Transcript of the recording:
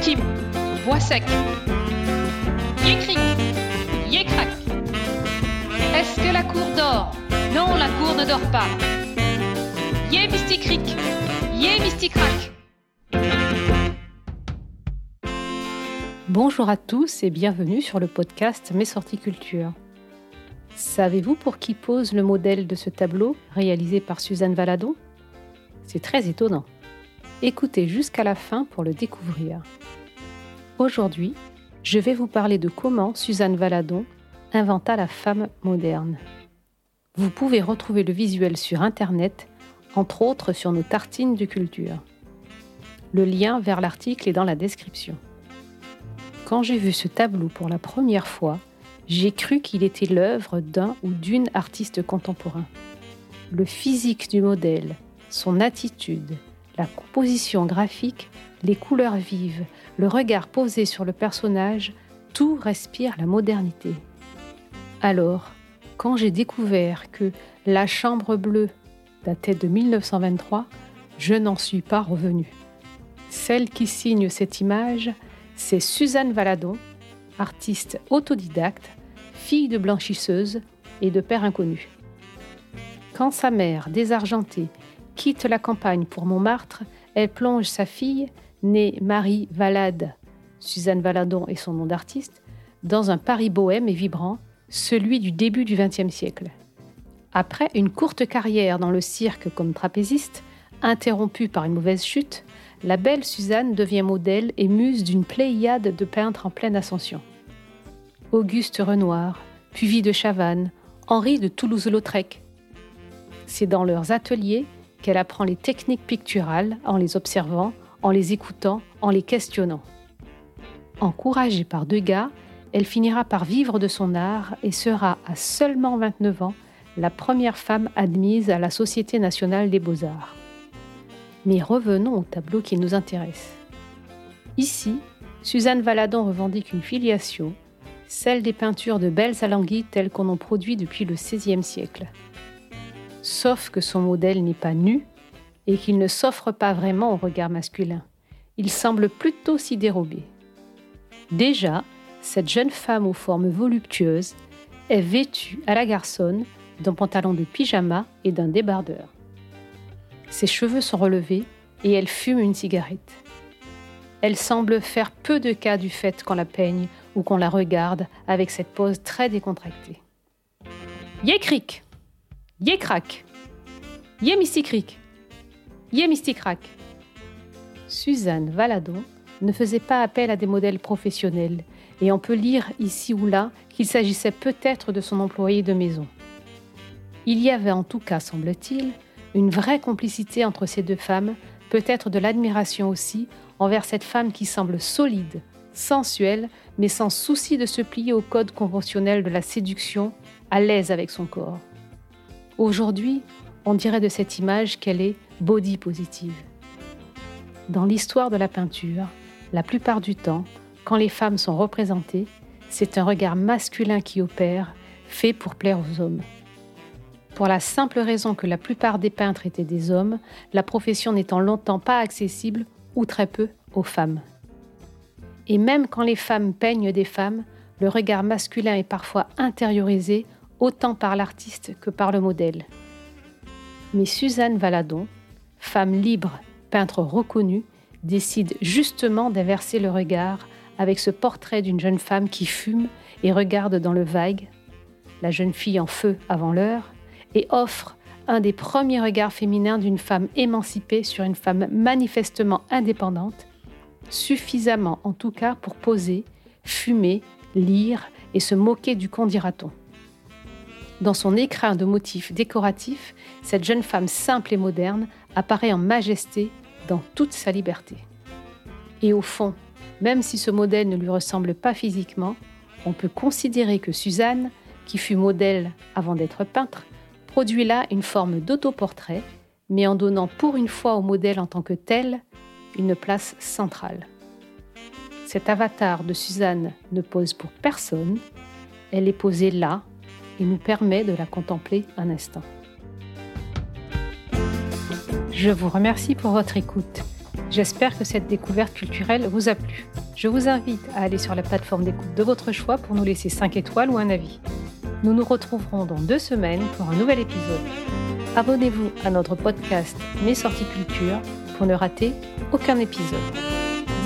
Tim, voix sec. Yécric, yécrac. Est-ce que la cour dort? Non, la cour ne dort pas. Yé mysticric, yé mysticrac. Bonjour à tous et bienvenue sur le podcast Mes sorties culture. Savez-vous pour qui pose le modèle de ce tableau réalisé par Suzanne Valadon? C'est très étonnant. Écoutez jusqu'à la fin pour le découvrir. Aujourd'hui, je vais vous parler de comment Suzanne Valadon inventa la femme moderne. Vous pouvez retrouver le visuel sur Internet, entre autres sur nos tartines de culture. Le lien vers l'article est dans la description. Quand j'ai vu ce tableau pour la première fois, j'ai cru qu'il était l'œuvre d'un ou d'une artiste contemporain. Le physique du modèle, son attitude, la composition graphique, les couleurs vives, le regard posé sur le personnage, tout respire la modernité. Alors, quand j'ai découvert que La Chambre bleue datait de 1923, je n'en suis pas revenu. Celle qui signe cette image, c'est Suzanne Valadon, artiste autodidacte, fille de blanchisseuse et de père inconnu. Quand sa mère, désargentée, quitte la campagne pour Montmartre, elle plonge sa fille, née Marie Valade, Suzanne Valadon est son nom d'artiste, dans un Paris bohème et vibrant, celui du début du XXe siècle. Après une courte carrière dans le cirque comme trapéziste, interrompue par une mauvaise chute, la belle Suzanne devient modèle et muse d'une pléiade de peintres en pleine ascension. Auguste Renoir, Puvis de Chavannes, Henri de Toulouse-Lautrec. C'est dans leurs ateliers qu'elle apprend les techniques picturales en les observant, en les écoutant, en les questionnant. Encouragée par Degas, elle finira par vivre de son art et sera, à seulement 29 ans, la première femme admise à la Société nationale des beaux-arts. Mais revenons au tableau qui nous intéresse. Ici, Suzanne Valadon revendique une filiation, celle des peintures de belles alanguilles telles qu'on en produit depuis le XVIe siècle sauf que son modèle n'est pas nu et qu'il ne s'offre pas vraiment au regard masculin. Il semble plutôt s'y dérober. Déjà, cette jeune femme aux formes voluptueuses est vêtue à la garçonne d'un pantalon de pyjama et d'un débardeur. Ses cheveux sont relevés et elle fume une cigarette. Elle semble faire peu de cas du fait qu'on la peigne ou qu'on la regarde avec cette pose très décontractée. Yé crac Yé mysticric Yé mysticrac Suzanne Valadon ne faisait pas appel à des modèles professionnels, et on peut lire ici ou là qu'il s'agissait peut-être de son employé de maison. Il y avait en tout cas, semble-t-il, une vraie complicité entre ces deux femmes, peut-être de l'admiration aussi envers cette femme qui semble solide, sensuelle, mais sans souci de se plier au code conventionnel de la séduction, à l'aise avec son corps. Aujourd'hui, on dirait de cette image qu'elle est body positive. Dans l'histoire de la peinture, la plupart du temps, quand les femmes sont représentées, c'est un regard masculin qui opère, fait pour plaire aux hommes. Pour la simple raison que la plupart des peintres étaient des hommes, la profession n'étant longtemps pas accessible, ou très peu, aux femmes. Et même quand les femmes peignent des femmes, le regard masculin est parfois intériorisé autant par l'artiste que par le modèle. Mais Suzanne Valadon, femme libre, peintre reconnue, décide justement d'inverser le regard avec ce portrait d'une jeune femme qui fume et regarde dans le vague, la jeune fille en feu avant l'heure, et offre un des premiers regards féminins d'une femme émancipée sur une femme manifestement indépendante, suffisamment en tout cas pour poser, fumer, lire et se moquer du con dira-t-on. Dans son écrin de motifs décoratifs, cette jeune femme simple et moderne apparaît en majesté dans toute sa liberté. Et au fond, même si ce modèle ne lui ressemble pas physiquement, on peut considérer que Suzanne, qui fut modèle avant d'être peintre, produit là une forme d'autoportrait, mais en donnant pour une fois au modèle en tant que tel une place centrale. Cet avatar de Suzanne ne pose pour personne, elle est posée là, et nous permet de la contempler un instant. Je vous remercie pour votre écoute. J'espère que cette découverte culturelle vous a plu. Je vous invite à aller sur la plateforme d'écoute de votre choix pour nous laisser 5 étoiles ou un avis. Nous nous retrouverons dans deux semaines pour un nouvel épisode. Abonnez-vous à notre podcast Mes sorties culture pour ne rater aucun épisode.